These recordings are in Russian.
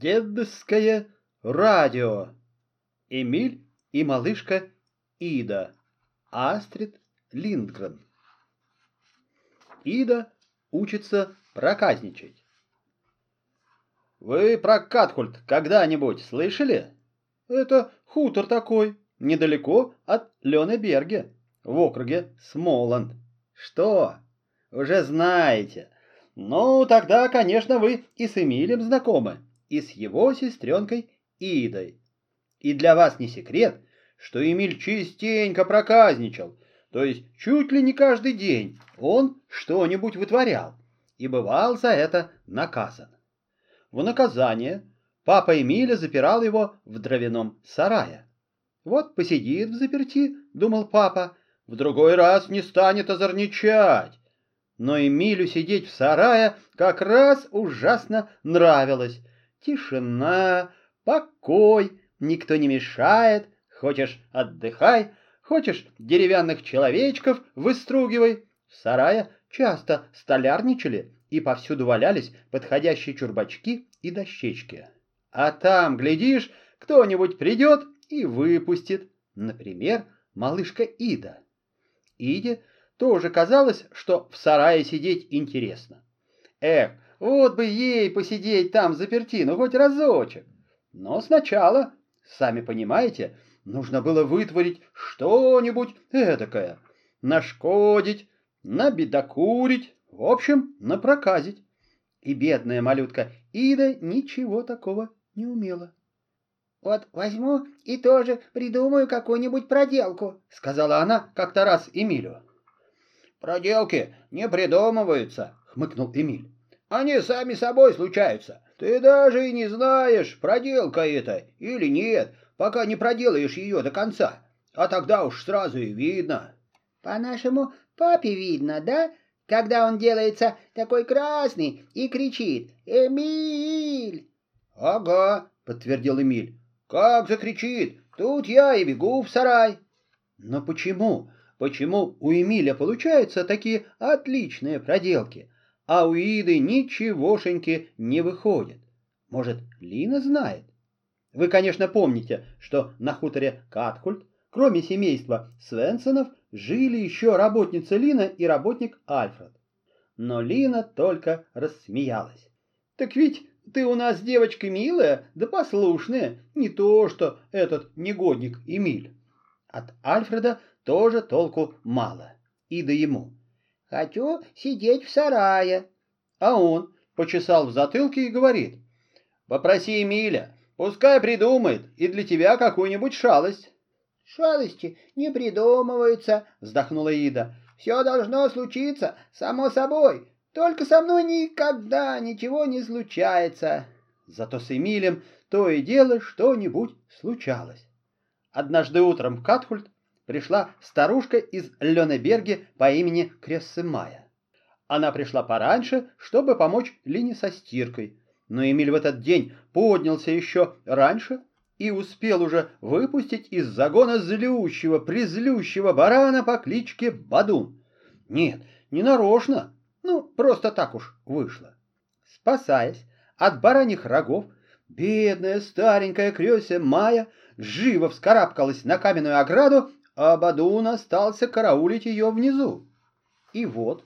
Дедское радио. Эмиль и малышка Ида. Астрид Линдгрен. Ида учится проказничать. Вы про Катхульт когда-нибудь слышали? Это хутор такой, недалеко от Ленеберге, в округе Смоланд. Что? Уже знаете. Ну, тогда, конечно, вы и с Эмилем знакомы и с его сестренкой Идой. И для вас не секрет, что Эмиль частенько проказничал, то есть чуть ли не каждый день он что-нибудь вытворял и бывал за это наказан. В наказание папа Эмиля запирал его в дровяном сарае. Вот посидит в заперти, думал папа, в другой раз не станет озорничать. Но Эмилю сидеть в сарае как раз ужасно нравилось, Тишина, покой, никто не мешает. Хочешь — отдыхай, хочешь — деревянных человечков выстругивай. В сарае часто столярничали и повсюду валялись подходящие чурбачки и дощечки. А там, глядишь, кто-нибудь придет и выпустит. Например, малышка Ида. Иде тоже казалось, что в сарае сидеть интересно. Эх, вот бы ей посидеть там заперти, ну хоть разочек. Но сначала, сами понимаете, нужно было вытворить что-нибудь эдакое. Нашкодить, набедокурить, в общем, напроказить. И бедная малютка Ида ничего такого не умела. «Вот возьму и тоже придумаю какую-нибудь проделку», — сказала она как-то раз Эмилю. «Проделки не придумываются», — хмыкнул Эмиль. Они сами собой случаются. Ты даже и не знаешь, проделка это или нет, пока не проделаешь ее до конца. А тогда уж сразу и видно. По нашему папе видно, да? Когда он делается такой красный и кричит «Эмиль!» «Ага», — подтвердил Эмиль. «Как закричит! Тут я и бегу в сарай!» «Но почему? Почему у Эмиля получаются такие отличные проделки?» А у Иды ничегошеньки не выходит. Может, Лина знает? Вы, конечно, помните, что на хуторе Катхульт, кроме семейства Свенсонов, жили еще работница Лина и работник Альфред. Но Лина только рассмеялась. «Так ведь ты у нас девочка милая, да послушная, не то что этот негодник Эмиль». От Альфреда тоже толку мало, и да ему. Хочу сидеть в сарае. А он почесал в затылке и говорит. Попроси Эмиля, пускай придумает и для тебя какую-нибудь шалость. Шалости не придумываются, вздохнула Ида. Все должно случиться само собой. Только со мной никогда ничего не случается. Зато с Эмилем то и дело что-нибудь случалось. Однажды утром в Катхульт пришла старушка из Ленеберге по имени Крессемая. Она пришла пораньше, чтобы помочь Лине со стиркой, но Эмиль в этот день поднялся еще раньше и успел уже выпустить из загона злющего, призлющего барана по кличке Бадун. Нет, не нарочно, ну, просто так уж вышло. Спасаясь от бараньих рогов, бедная старенькая крёся Майя живо вскарабкалась на каменную ограду а Бадун остался караулить ее внизу. И вот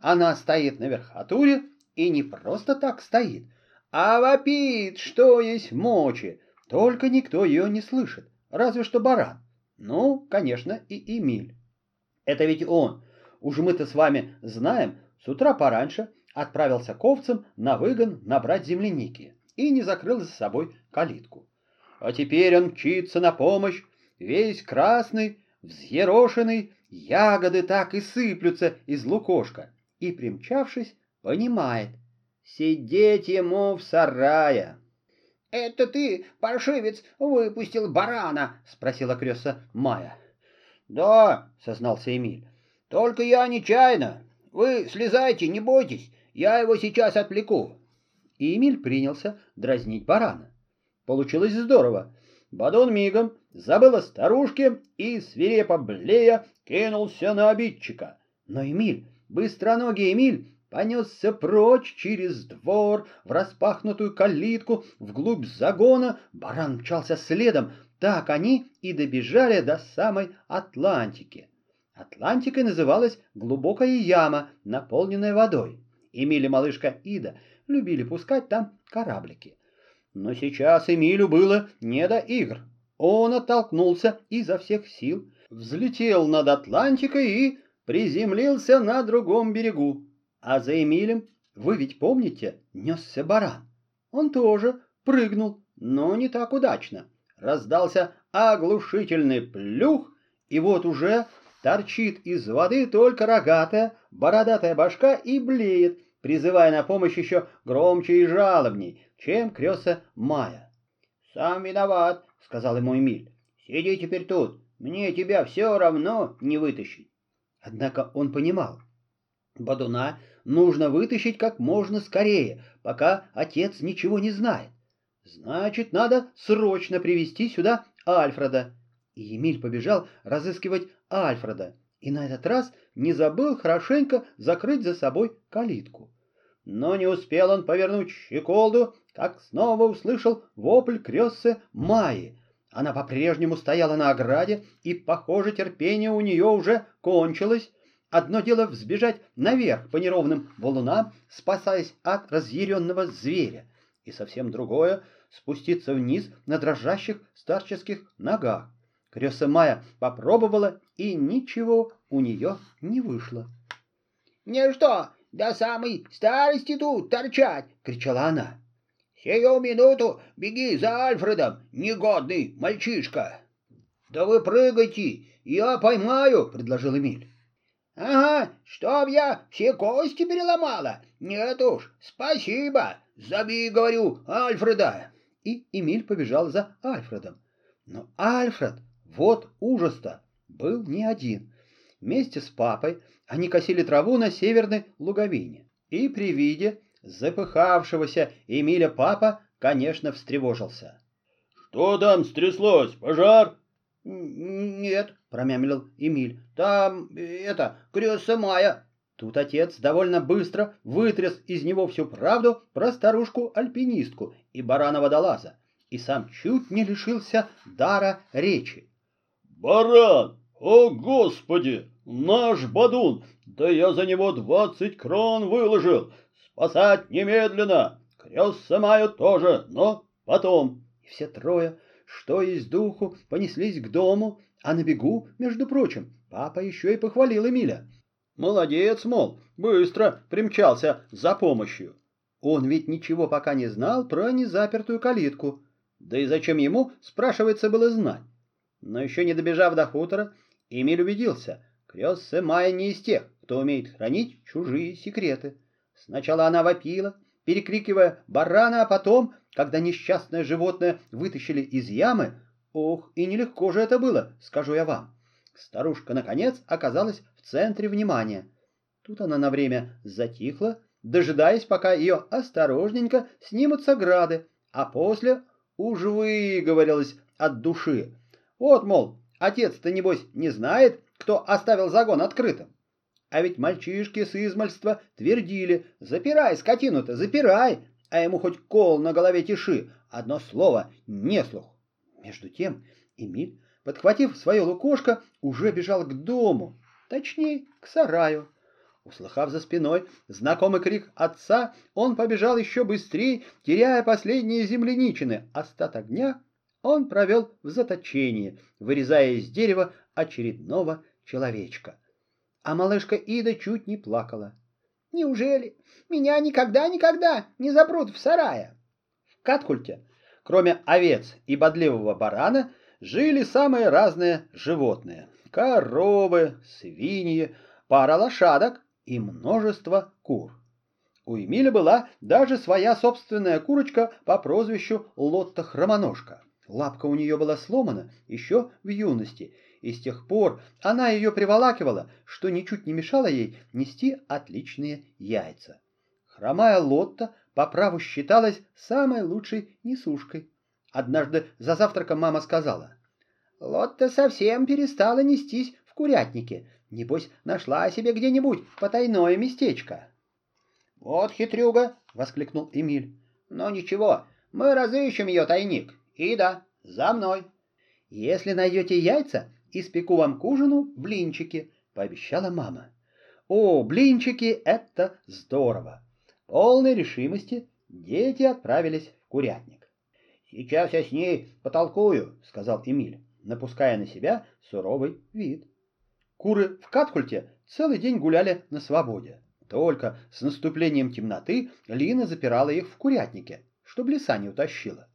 она стоит на верхотуре, и не просто так стоит, а вопит, что есть мочи, только никто ее не слышит, разве что баран. Ну, конечно, и Эмиль. Это ведь он, уж мы-то с вами знаем, с утра пораньше отправился к овцам на выгон набрать земляники и не закрыл за собой калитку. А теперь он мчится на помощь, весь красный, взъерошенный, ягоды так и сыплются из лукошка, и, примчавшись, понимает, сидеть ему в сарае. — Это ты, паршивец, выпустил барана? — спросила крёса Майя. — Да, — сознался Эмиль, — только я нечаянно. Вы слезайте, не бойтесь, я его сейчас отвлеку. И Эмиль принялся дразнить барана. Получилось здорово. Бадон мигом забыл о старушке и, свирепо блея, кинулся на обидчика. Но Эмиль, быстроногий Эмиль, понесся прочь через двор, в распахнутую калитку, вглубь загона. Баран мчался следом. Так они и добежали до самой Атлантики. Атлантикой называлась глубокая яма, наполненная водой. Эмиль и малышка Ида любили пускать там кораблики. Но сейчас Эмилю было не до игр. Он оттолкнулся изо всех сил, взлетел над Атлантикой и приземлился на другом берегу. А за Эмилем, вы ведь помните, несся баран. Он тоже прыгнул, но не так удачно. Раздался оглушительный плюх, и вот уже торчит из воды только рогатая, бородатая башка и блеет, призывая на помощь еще громче и жалобней, чем крёса Майя. «Сам виноват», — сказал ему Эмиль. «Сиди теперь тут, мне тебя все равно не вытащить». Однако он понимал, Бадуна нужно вытащить как можно скорее, пока отец ничего не знает. Значит, надо срочно привести сюда Альфреда. И Емиль побежал разыскивать Альфреда, и на этот раз не забыл хорошенько закрыть за собой калитку. Но не успел он повернуть щеколду, как снова услышал вопль крёссы Майи. Она по-прежнему стояла на ограде, и, похоже, терпение у нее уже кончилось. Одно дело взбежать наверх по неровным валунам, спасаясь от разъяренного зверя, и совсем другое — спуститься вниз на дрожащих старческих ногах. Крёса Майя попробовала, и ничего у нее не вышло. — Не что, до самой старости тут торчать! — кричала она. Сию минуту беги за Альфредом, негодный мальчишка. Да вы прыгайте, я поймаю, предложил Эмиль. Ага, чтоб я все кости переломала. Нет уж, спасибо. Забей, говорю, Альфреда. И Эмиль побежал за Альфредом. Но Альфред, вот ужас-то, был не один. Вместе с папой они косили траву на северной луговине. И при виде Запыхавшегося Эмиля папа, конечно, встревожился. «Что там стряслось? Пожар?» «Нет», — промямлил Эмиль, — «там, это, крёса Майя». Тут отец довольно быстро вытряс из него всю правду про старушку-альпинистку и барана-водолаза, и сам чуть не лишился дара речи. «Баран! О, Господи! Наш Бадун! Да я за него двадцать крон выложил! Спасать немедленно! Крест Самаю тоже, но потом!» И все трое, что из духу, понеслись к дому, а на бегу, между прочим, папа еще и похвалил Эмиля. Молодец, мол, быстро примчался за помощью. Он ведь ничего пока не знал про незапертую калитку. Да и зачем ему, спрашивается, было знать. Но еще не добежав до хутора, Эмиль убедился, Крёссе Майя не из тех, кто умеет хранить чужие секреты. Сначала она вопила, перекрикивая барана, а потом, когда несчастное животное вытащили из ямы, ох, и нелегко же это было, скажу я вам. Старушка, наконец, оказалась в центре внимания. Тут она на время затихла, дожидаясь, пока ее осторожненько снимут с ограды, а после уж выговорилась от души. Вот, мол, отец-то, небось, не знает, кто оставил загон открытым. А ведь мальчишки с измальства твердили «Запирай скотину-то, запирай!» А ему хоть кол на голове тиши, одно слово — не слух. Между тем Эмиль, подхватив свое лукошко, уже бежал к дому, точнее, к сараю. Услыхав за спиной знакомый крик отца, он побежал еще быстрее, теряя последние земляничины. Остаток дня он провел в заточении, вырезая из дерева очередного человечка а малышка Ида чуть не плакала. «Неужели меня никогда-никогда не запрут в сарае?» В Каткульте, кроме овец и бодливого барана, жили самые разные животные. Коровы, свиньи, пара лошадок и множество кур. У Эмиля была даже своя собственная курочка по прозвищу Лотта Хромоножка. Лапка у нее была сломана еще в юности, и с тех пор она ее приволакивала, что ничуть не мешало ей нести отличные яйца. Хромая Лотта по праву считалась самой лучшей несушкой. Однажды за завтраком мама сказала, «Лотта совсем перестала нестись в курятнике. Небось, нашла себе где-нибудь потайное местечко». «Вот хитрюга!» — воскликнул Эмиль. «Но ничего, мы разыщем ее тайник. И да, за мной!» «Если найдете яйца, испеку вам к ужину блинчики», — пообещала мама. «О, блинчики — это здорово!» Полной решимости дети отправились в курятник. «Сейчас я с ней потолкую», — сказал Эмиль, напуская на себя суровый вид. Куры в Каткульте целый день гуляли на свободе. Только с наступлением темноты Лина запирала их в курятнике, чтобы лиса не утащила.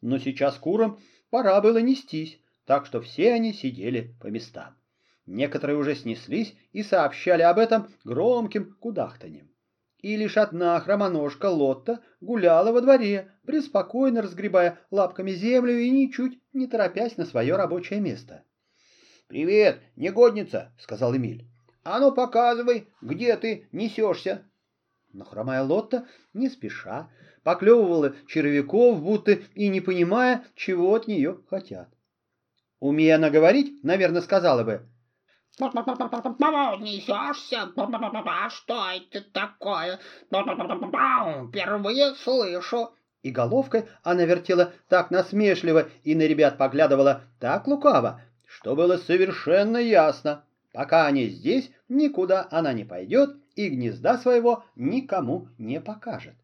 Но сейчас курам пора было нестись, так что все они сидели по местам. Некоторые уже снеслись и сообщали об этом громким кудахтаньем. И лишь одна хромоножка Лотта гуляла во дворе, преспокойно разгребая лапками землю и ничуть не торопясь на свое рабочее место. «Привет, негодница!» — сказал Эмиль. «А ну показывай, где ты несешься!» Но хромая Лотта не спеша поклевывала червяков, будто и не понимая, чего от нее хотят. Умея она говорить, наверное, сказала бы Несешься? А что это такое? Впервые слышу. И головкой она вертела так насмешливо и на ребят поглядывала так лукаво, что было совершенно ясно. Пока они здесь, никуда она не пойдет и гнезда своего никому не покажет.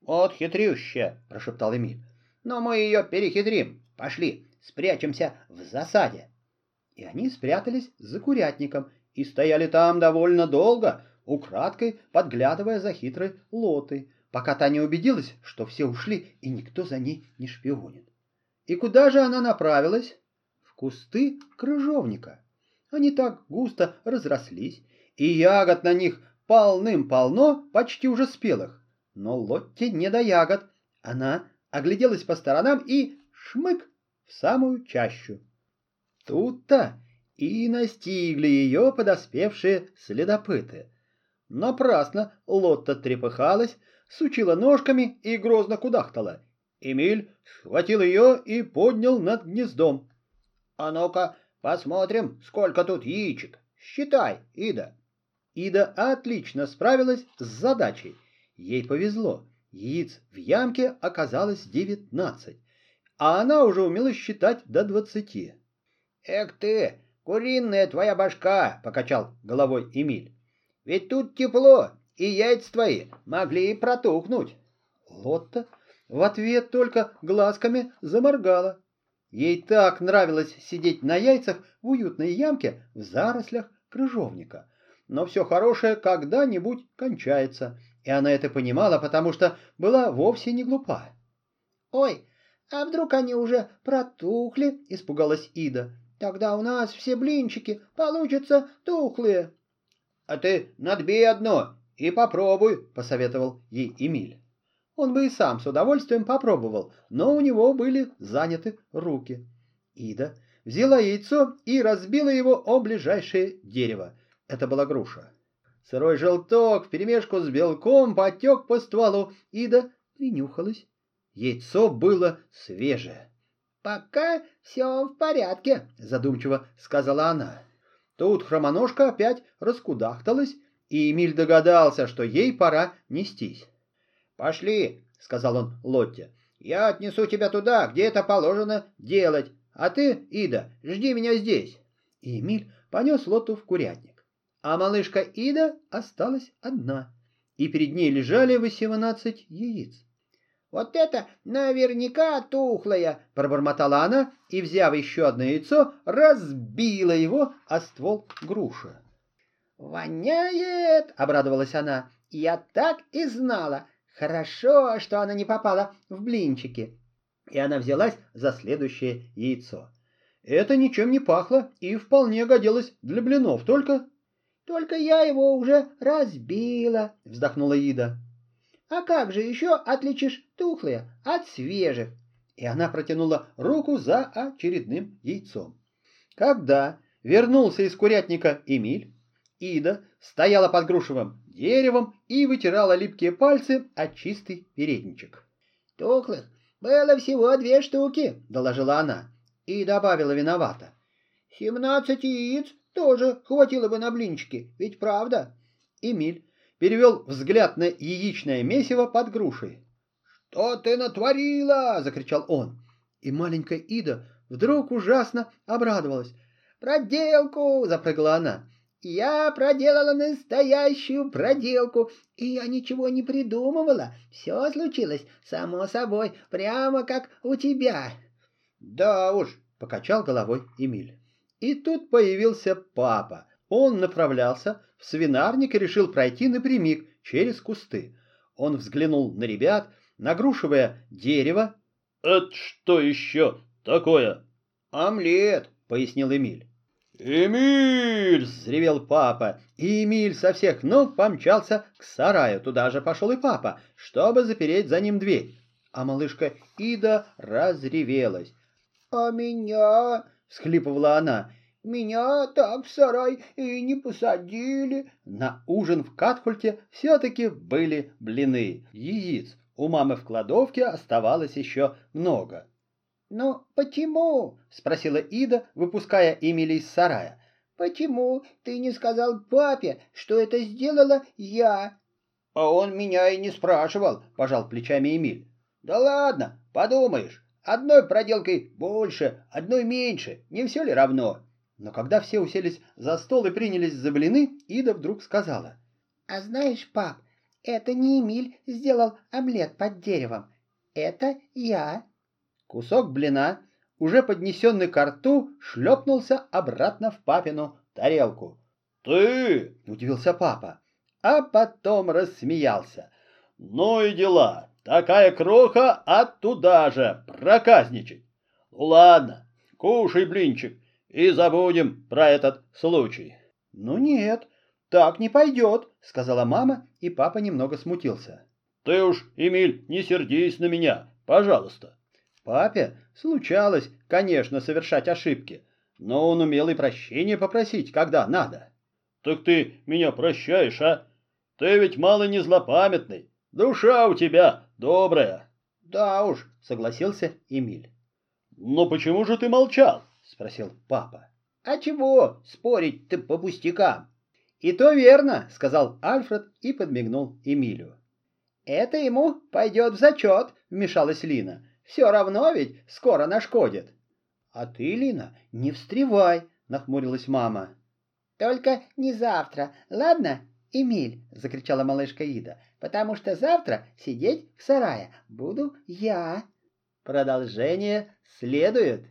«Вот хитрющая!» — прошептал Эмиль. «Но мы ее перехитрим. Пошли, спрячемся в засаде» и они спрятались за курятником и стояли там довольно долго, украдкой подглядывая за хитрой лотой, пока та не убедилась, что все ушли и никто за ней не шпионит. И куда же она направилась? В кусты крыжовника. Они так густо разрослись, и ягод на них полным-полно, почти уже спелых. Но Лотте не до ягод. Она огляделась по сторонам и шмык самую чащу. Тут-то и настигли ее подоспевшие следопыты. Напрасно Лотта трепыхалась, сучила ножками и грозно кудахтала. Эмиль схватил ее и поднял над гнездом. — А ну-ка, посмотрим, сколько тут яичек. Считай, Ида. Ида отлично справилась с задачей. Ей повезло. Яиц в ямке оказалось девятнадцать, а она уже умела считать до двадцати. «Эх ты, куриная твоя башка!» — покачал головой Эмиль. «Ведь тут тепло, и яйца твои могли и протухнуть». Лотта в ответ только глазками заморгала. Ей так нравилось сидеть на яйцах в уютной ямке в зарослях крыжовника. Но все хорошее когда-нибудь кончается, и она это понимала, потому что была вовсе не глупа. «Ой, а вдруг они уже протухли?» — испугалась Ида. Тогда у нас все блинчики получатся тухлые. — А ты надбей одно и попробуй, — посоветовал ей Эмиль. Он бы и сам с удовольствием попробовал, но у него были заняты руки. Ида взяла яйцо и разбила его о ближайшее дерево. Это была груша. Сырой желток вперемешку с белком потек по стволу. Ида принюхалась. Яйцо было свежее. «Пока все в порядке», — задумчиво сказала она. Тут хромоножка опять раскудахталась, и Эмиль догадался, что ей пора нестись. «Пошли», — сказал он Лотте, — «я отнесу тебя туда, где это положено делать, а ты, Ида, жди меня здесь». И Эмиль понес Лотту в курятник. А малышка Ида осталась одна, и перед ней лежали восемнадцать яиц. «Вот это наверняка тухлое!» — пробормотала она и, взяв еще одно яйцо, разбила его о ствол груши. «Воняет!» — обрадовалась она. «Я так и знала! Хорошо, что она не попала в блинчики!» И она взялась за следующее яйцо. Это ничем не пахло и вполне годилось для блинов, только... «Только я его уже разбила!» — вздохнула Ида. А как же еще отличишь тухлые от свежих? И она протянула руку за очередным яйцом. Когда вернулся из курятника Эмиль, Ида стояла под грушевым деревом и вытирала липкие пальцы от чистый передничек. «Тухлых было всего две штуки», — доложила она, и добавила виновата. «Семнадцать яиц тоже хватило бы на блинчики, ведь правда?» Эмиль перевел взгляд на яичное месиво под грушей. «Что ты натворила?» — закричал он. И маленькая Ида вдруг ужасно обрадовалась. «Проделку!» — запрыгала она. «Я проделала настоящую проделку, и я ничего не придумывала. Все случилось само собой, прямо как у тебя». «Да уж», — покачал головой Эмиль. И тут появился папа. Он направлялся в свинарник и решил пройти напрямик через кусты. Он взглянул на ребят, на грушевое дерево. «Это что еще такое?» «Омлет», — пояснил Эмиль. «Эмиль!» — взревел папа, и Эмиль со всех ног помчался к сараю. Туда же пошел и папа, чтобы запереть за ним дверь. А малышка Ида разревелась. «А меня?» — всхлипывала она. «Меня так в сарай и не посадили». На ужин в Катхульте все-таки были блины. Яиц у мамы в кладовке оставалось еще много. «Ну, почему?» — спросила Ида, выпуская Эмили из сарая. «Почему ты не сказал папе, что это сделала я?» «А он меня и не спрашивал», — пожал плечами Эмиль. «Да ладно, подумаешь, одной проделкой больше, одной меньше, не все ли равно?» Но когда все уселись за стол и принялись за блины, Ида вдруг сказала. «А знаешь, пап, это не Эмиль сделал омлет под деревом. Это я». Кусок блина, уже поднесенный к рту, шлепнулся обратно в папину тарелку. «Ты?» — удивился папа, а потом рассмеялся. «Ну и дела, такая кроха, а туда же проказничать. Ну ладно, кушай блинчик и забудем про этот случай». «Ну нет, так не пойдет», — сказала мама, и папа немного смутился. «Ты уж, Эмиль, не сердись на меня, пожалуйста. Папе случалось, конечно, совершать ошибки, но он умел и прощения попросить, когда надо. Так ты меня прощаешь, а? Ты ведь мало не злопамятный. Душа у тебя добрая. Да уж, согласился Эмиль. Но почему же ты молчал? Спросил папа. А чего спорить ты по пустякам? И то верно, сказал Альфред и подмигнул Эмилю. Это ему пойдет в зачет, вмешалась Лина. Все равно ведь скоро нашкодит. — А ты, Лина, не встревай, — нахмурилась мама. — Только не завтра, ладно, Эмиль, — закричала малышка Ида, — потому что завтра сидеть в сарае буду я. Продолжение следует.